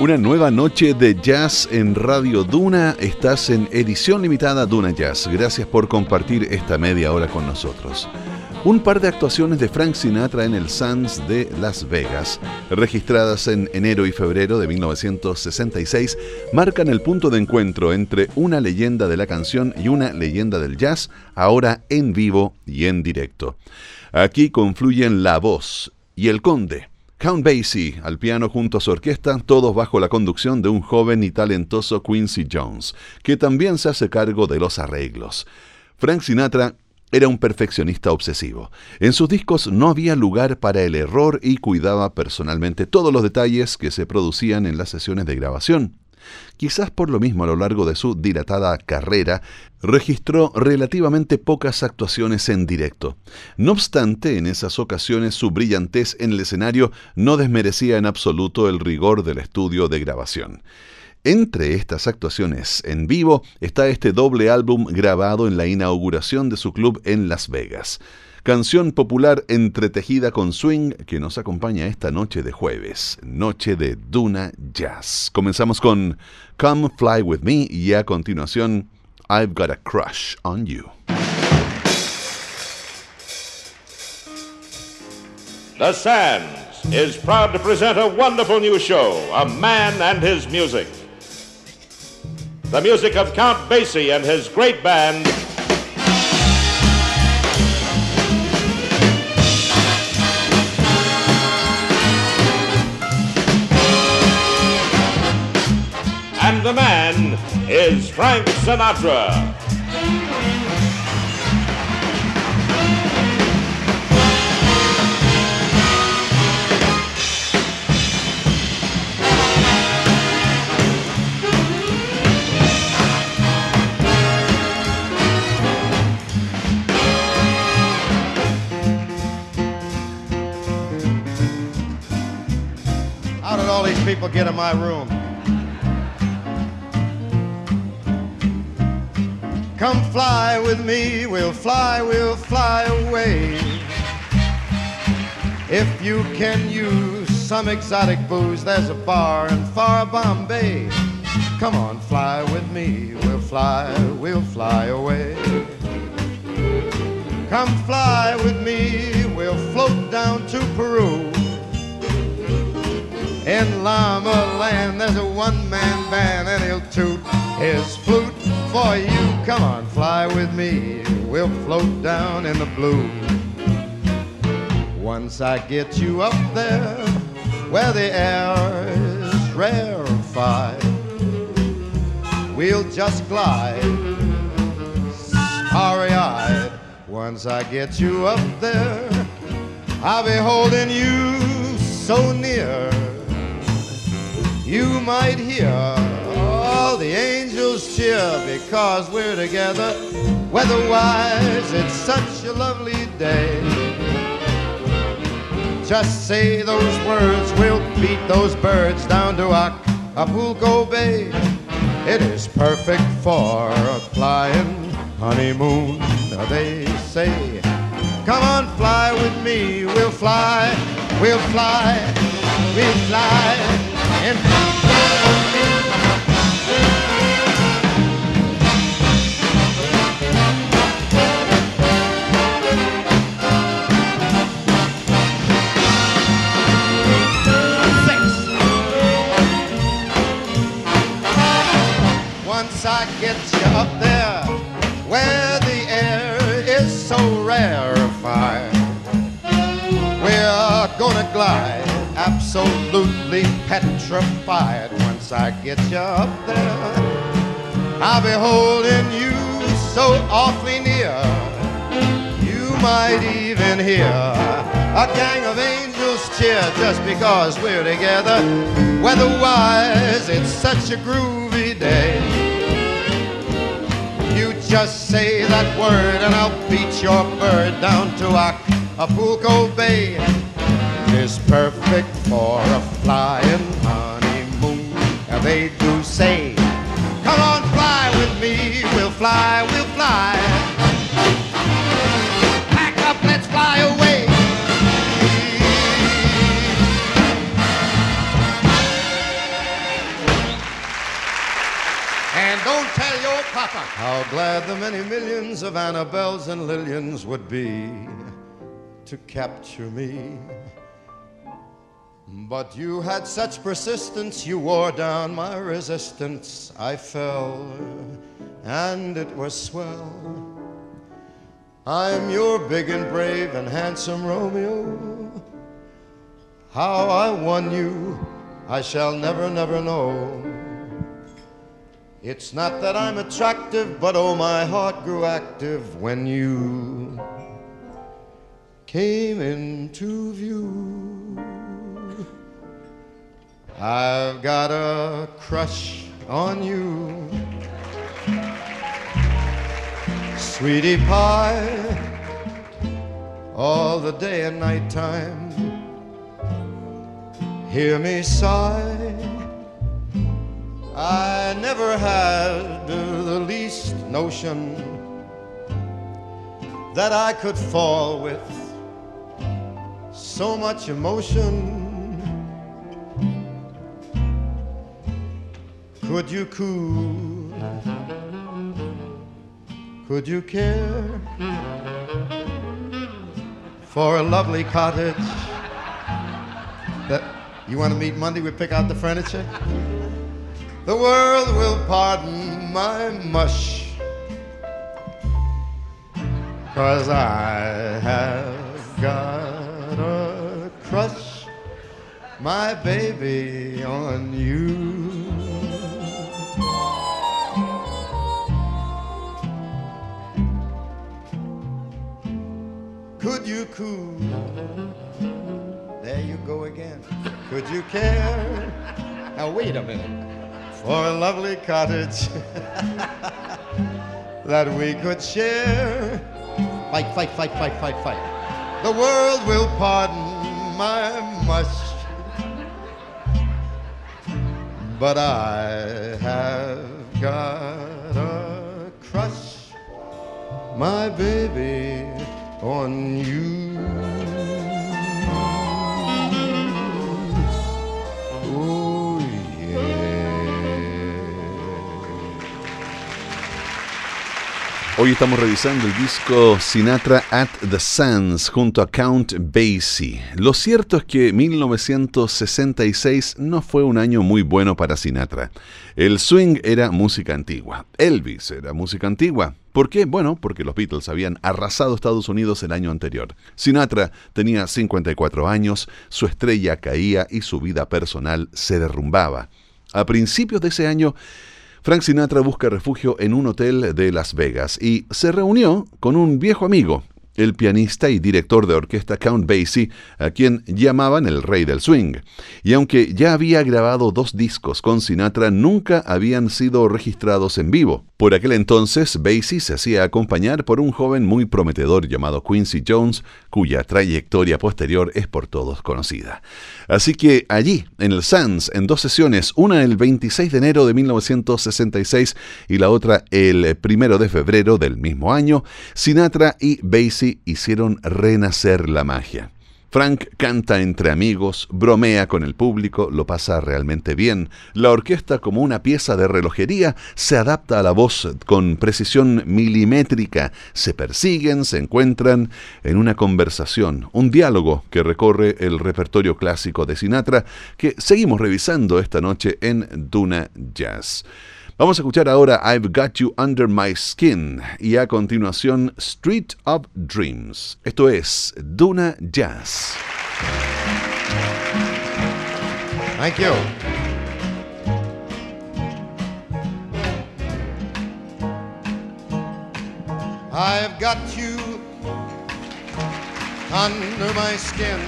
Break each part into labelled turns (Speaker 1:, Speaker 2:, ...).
Speaker 1: Una nueva noche de jazz en Radio Duna. Estás en edición limitada Duna Jazz. Gracias por compartir esta media hora con nosotros. Un par de actuaciones de Frank Sinatra en el Sands de Las Vegas, registradas en enero y febrero de 1966, marcan el punto de encuentro entre una leyenda de la canción y una leyenda del jazz, ahora en vivo y en directo. Aquí confluyen la voz y el conde Count Basie al piano junto a su orquesta, todos bajo la conducción de un joven y talentoso Quincy Jones, que también se hace cargo de los arreglos. Frank Sinatra era un perfeccionista obsesivo. En sus discos no había lugar para el error y cuidaba personalmente todos los detalles que se producían en las sesiones de grabación. Quizás por lo mismo a lo largo de su dilatada carrera, registró relativamente pocas actuaciones en directo. No obstante, en esas ocasiones su brillantez en el escenario no desmerecía en absoluto el rigor del estudio de grabación. Entre estas actuaciones en vivo está este doble álbum grabado en la inauguración de su club en Las Vegas canción popular entretejida con swing que nos acompaña esta noche de jueves, noche de Duna Jazz. Comenzamos con Come Fly With Me y a continuación I've Got a Crush on You.
Speaker 2: The Sands is proud to present a wonderful new show, A Man and His Music. The music of Count Basie and his great band, And the man is Frank Sinatra.
Speaker 3: How did all these people get in my room? Come fly with me, we'll fly, we'll fly away. If you can use some exotic booze, there's a bar in far Bombay. Come on, fly with me, we'll fly, we'll fly away. Come fly with me, we'll float down to Peru. In Llama Land, there's a one-man band, and he'll toot his flute for you. Come on, fly with me. We'll float down in the blue. Once I get you up there, where the air is rarefied, we'll just glide, starry-eyed. Once I get you up there, I'll be holding you so near. You might hear all the angels cheer because we're together. Weatherwise, it's such a lovely day. Just say those words, we'll beat those birds down to Acapulco Bay. It is perfect for a flying honeymoon, they say. Come on, fly with me, we'll fly, we'll fly, we'll fly. And petrified. Once I get you up there, I'll be holding you so awfully near. You might even hear a gang of angels cheer just because we're together. Weatherwise, it's such a groovy day. You just say that word and I'll beat your bird down to Acapulco Bay. It's perfect for a flying they do say, Come on, fly with me, we'll fly, we'll fly. Pack up, let's fly away. And don't tell your papa how glad the many millions of Annabelles and Lillians would be to capture me. But you had such persistence, you wore down my resistance. I fell, and it was swell. I'm your big and brave and handsome Romeo. How I won you, I shall never, never know. It's not that I'm attractive, but oh, my heart grew active when you came into view. I've got a crush on you, sweetie pie, all the day and night time. Hear me sigh. I never had the least notion that I could fall with so much emotion. Could you cool? Could you care for a lovely cottage that you want to meet Monday? We pick out the furniture. The world will pardon my mush, cause I have got a crush, my baby, on you. Could you cool? There you go again. Could you care? Now wait a minute. For a lovely cottage that we could share. Fight, fight, fight, fight, fight, fight. The world will pardon my mush. But I have got a crush, my baby on you.
Speaker 1: Hoy estamos revisando el disco Sinatra at the Sands junto a Count Basie. Lo cierto es que 1966 no fue un año muy bueno para Sinatra. El swing era música antigua, Elvis era música antigua. ¿Por qué? Bueno, porque los Beatles habían arrasado Estados Unidos el año anterior. Sinatra tenía 54 años, su estrella caía y su vida personal se derrumbaba. A principios de ese año, Frank Sinatra busca refugio en un hotel de Las Vegas y se reunió con un viejo amigo, el pianista y director de orquesta Count Basie, a quien llamaban el rey del swing. Y aunque ya había grabado dos discos con Sinatra, nunca habían sido registrados en vivo. Por aquel entonces, Basie se hacía acompañar por un joven muy prometedor llamado Quincy Jones, cuya trayectoria posterior es por todos conocida. Así que allí, en el Sands, en dos sesiones, una el 26 de enero de 1966 y la otra el primero de febrero del mismo año, Sinatra y Basie hicieron renacer la magia. Frank canta entre amigos, bromea con el público, lo pasa realmente bien. La orquesta, como una pieza de relojería, se adapta a la voz con precisión milimétrica. Se persiguen, se encuentran en una conversación, un diálogo que recorre el repertorio clásico de Sinatra que seguimos revisando esta noche en Duna Jazz. Vamos a escuchar ahora I've Got You Under My Skin y a continuación Street of Dreams. Esto es Duna Jazz.
Speaker 3: Thank you. I've got you under my skin.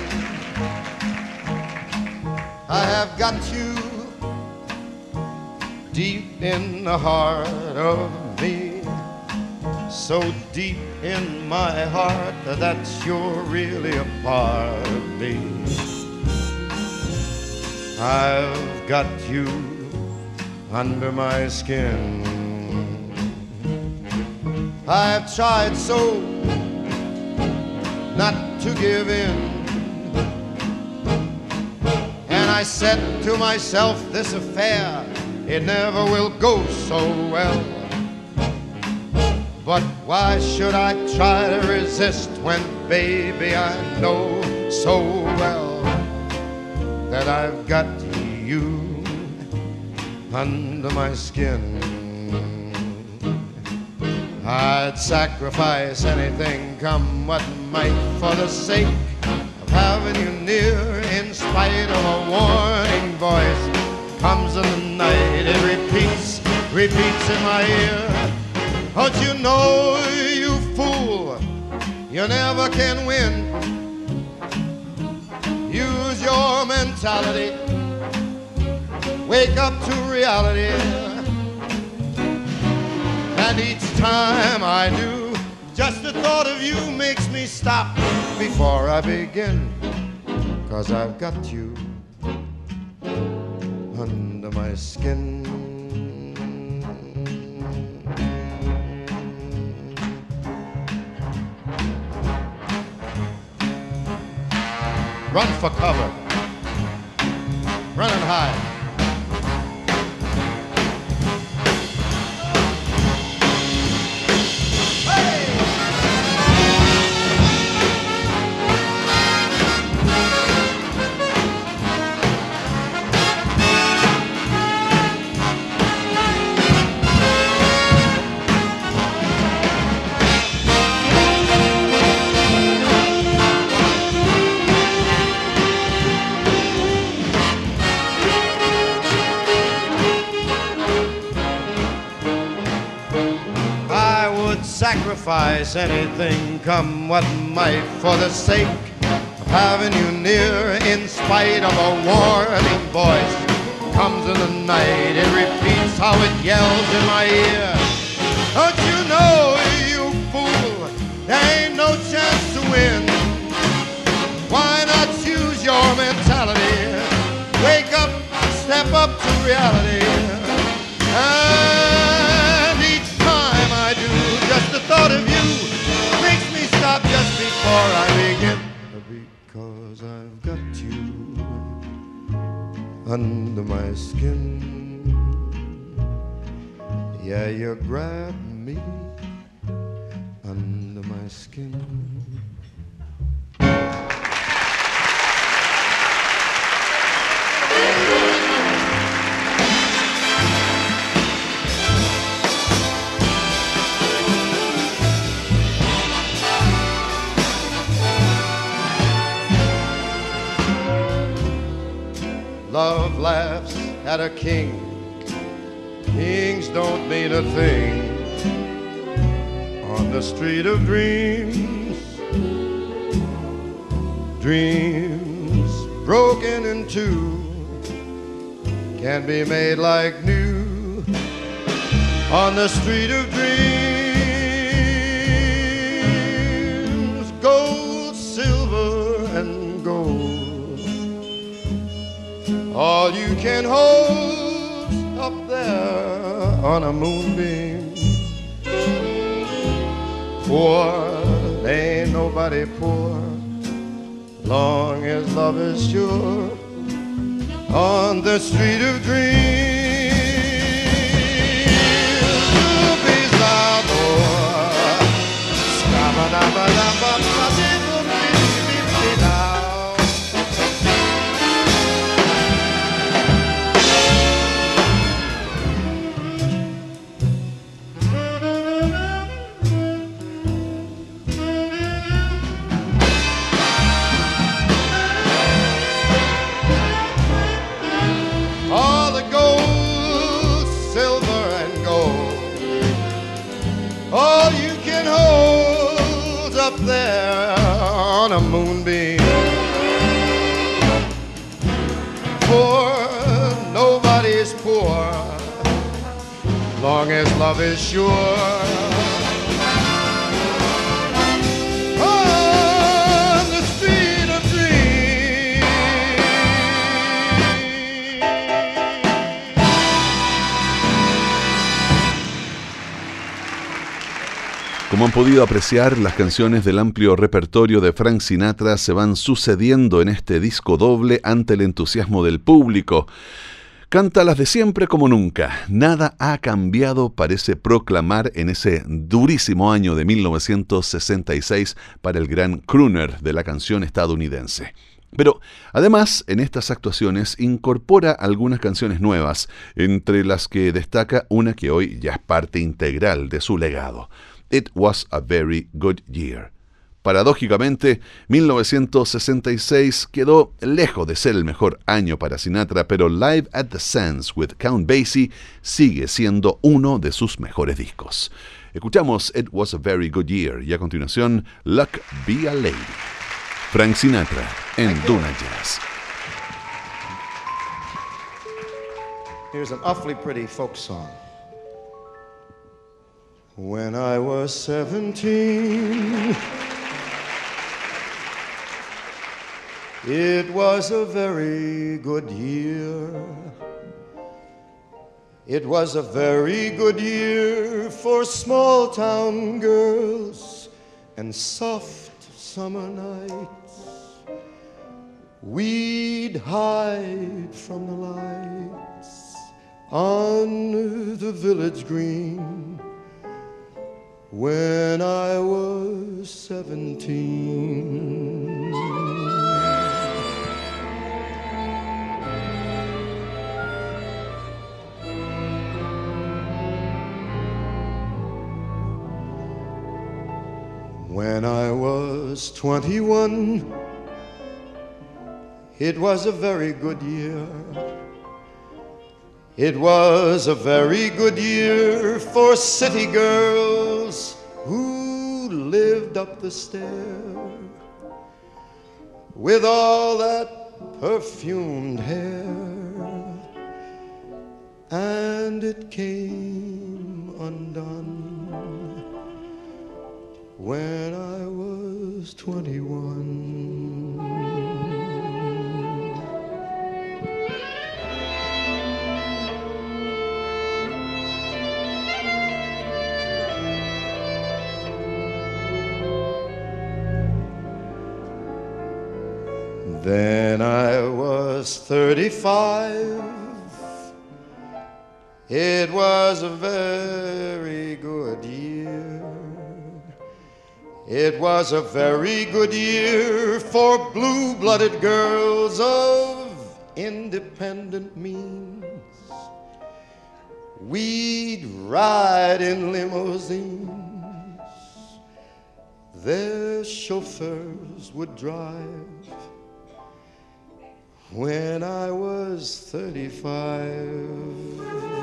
Speaker 3: I have got you deep in the heart of me. So deep in my heart that you're really a part of me. I've got you under my skin. I've tried so not to give in. And I said to myself, this affair, it never will go so well. But why should I try to resist when, baby, I know so well that I've got you under my skin? I'd sacrifice anything, come what might, for the sake of having you near, in spite of a warning voice. Comes in the night, it repeats, repeats in my ear. Don't you know, you fool, you never can win. Use your mentality, wake up to reality. And each time I do, just the thought of you makes me stop before I begin. Cause I've got you my skin. Run for cover. Run and hide. Sacrifice anything, come what might, for the sake of having you near, in spite of a warning voice. Comes in the night, it repeats how it yells in my ear. Don't you know, you fool, there ain't no chance to win. Why not use your mentality? Wake up, step up to reality. Under my skin. Yeah, you grab me under my skin. Love laughs at a king. Kings don't mean a thing. On the street of dreams, dreams broken in two can be made like new. On the street of dreams, all you can hold up there on a moonbeam. Poor, ain't nobody poor, long as love is sure on the street of dreams. Long as love is sure.
Speaker 1: Como han podido apreciar, las canciones del amplio repertorio de Frank Sinatra se van sucediendo en este disco doble ante el entusiasmo del público. Canta las de siempre como nunca. Nada ha cambiado, parece proclamar en ese durísimo año de 1966 para el gran crooner de la canción estadounidense. Pero además en estas actuaciones incorpora algunas canciones nuevas, entre las que destaca una que hoy ya es parte integral de su legado. It was a very good year. Paradójicamente, 1966 quedó lejos de ser el mejor año para Sinatra, pero Live at the Sands with Count Basie sigue siendo uno de sus mejores discos. Escuchamos It Was a Very Good Year y a continuación Luck Be a Lady. Frank Sinatra en Duna Jazz.
Speaker 3: Here's an awfully pretty folk song. When I was 17 It was a very good year. It was a very good year for small town girls and soft summer nights. We'd hide from the lights on the village green when I was seventeen. When I was 21, it was a very good year. It was a very good year for city girls who lived up the stair with all that perfumed hair. And it came undone when I was 21. Then I was 35. It was a very good year. It was a very good year for blue blooded girls of independent means. We'd ride in limousines, their chauffeurs would drive. When I was 35.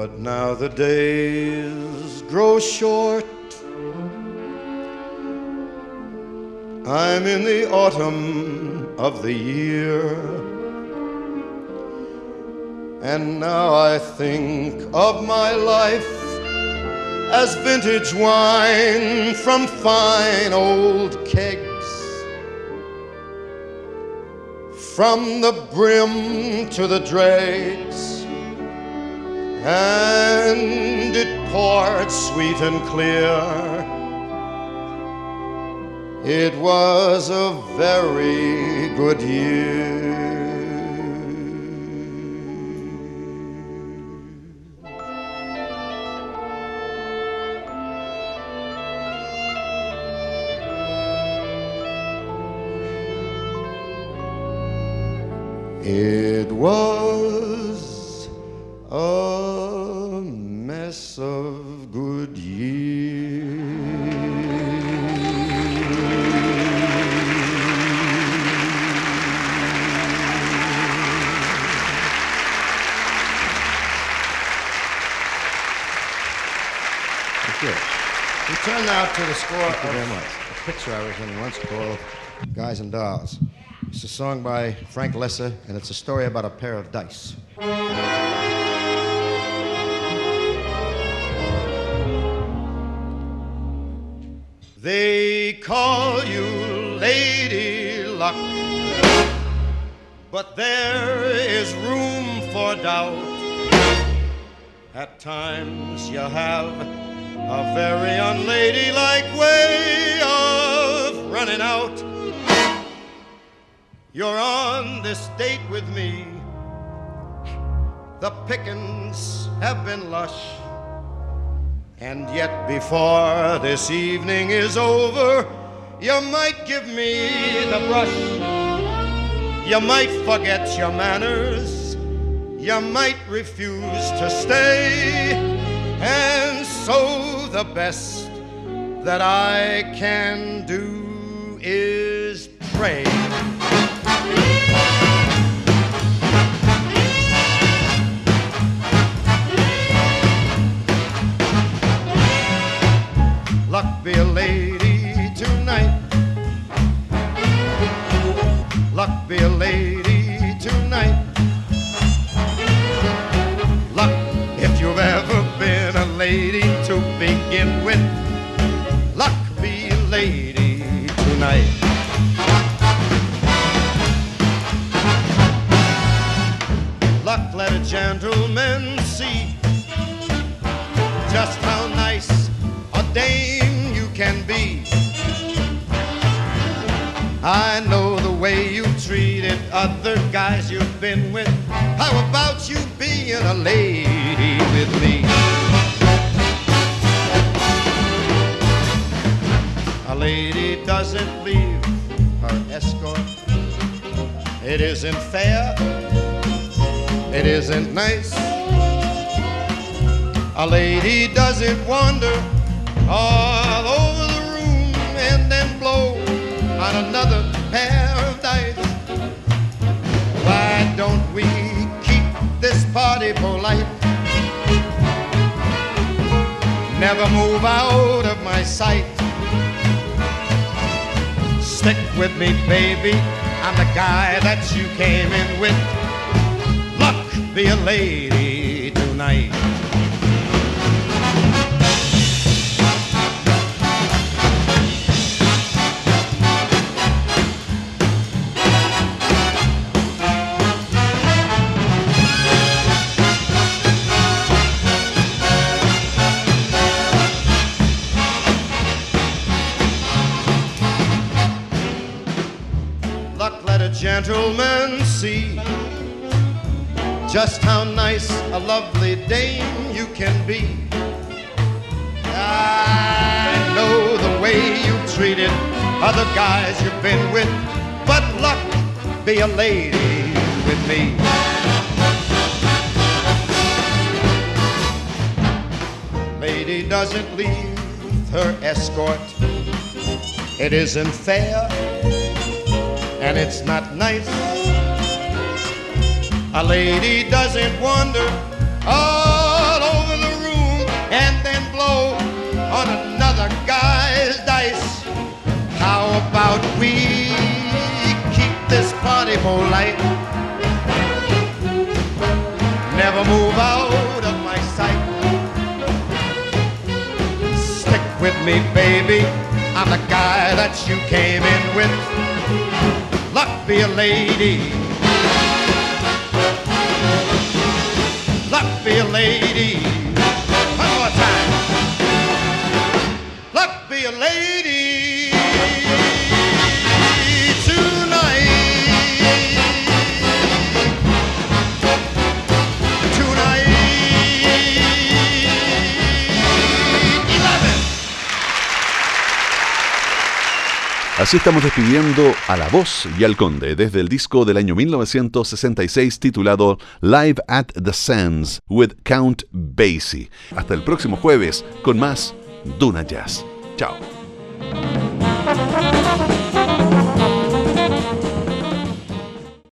Speaker 3: But now the days grow short. I'm in the autumn of the year. And now I think of my life as vintage wine from fine old kegs. From the brim to the dregs and it poured sweet and clear. It was a very good year. It was
Speaker 4: turn now to the score of a picture I was in once called Guys and Dolls. It's a song by Frank Loesser, and it's a story about a pair of dice. They call you Lady Luck, but there is room for
Speaker 3: doubt. At times you have a very unladylike way of running out. You're on this date with me. The pickings have been lush. And yet, before this evening is over, you might give me the brush. You might forget your manners. You might refuse to stay. And so, the best that I can do is pray. Luck be a lady tonight. Luck be a lady begin with. Luck be lady tonight. Luck, let a gentleman see just how nice a dame you can be. I know the way you treated other guys you've been with. How about you being a lady with me? Lady doesn't leave her escort. It isn't fair. It isn't nice. A lady doesn't wander all over the room and then blow on another pair of dice. Why don't we keep this party polite? Never move out of my sight. Stick with me, baby. I'm the guy that you came in with. Luck be a lady tonight. See just how nice a lovely dame you can be. I know the way you treated other guys you've been with, but luck be a lady with me. Lady doesn't leave her escort. It isn't fair and it's not nice. A lady doesn't wander all over the room and then blow on another guy's dice. How about we keep this party polite? Never move out of my sight. Stick with me, baby. I'm the guy that you came in with luck be a lady. Lady. One more time. Luck be a lady
Speaker 1: Así estamos despidiendo a la voz y al conde desde el disco del año 1966 titulado Live at the Sands with Count Basie. Hasta el próximo jueves con más Duna Jazz. Chao.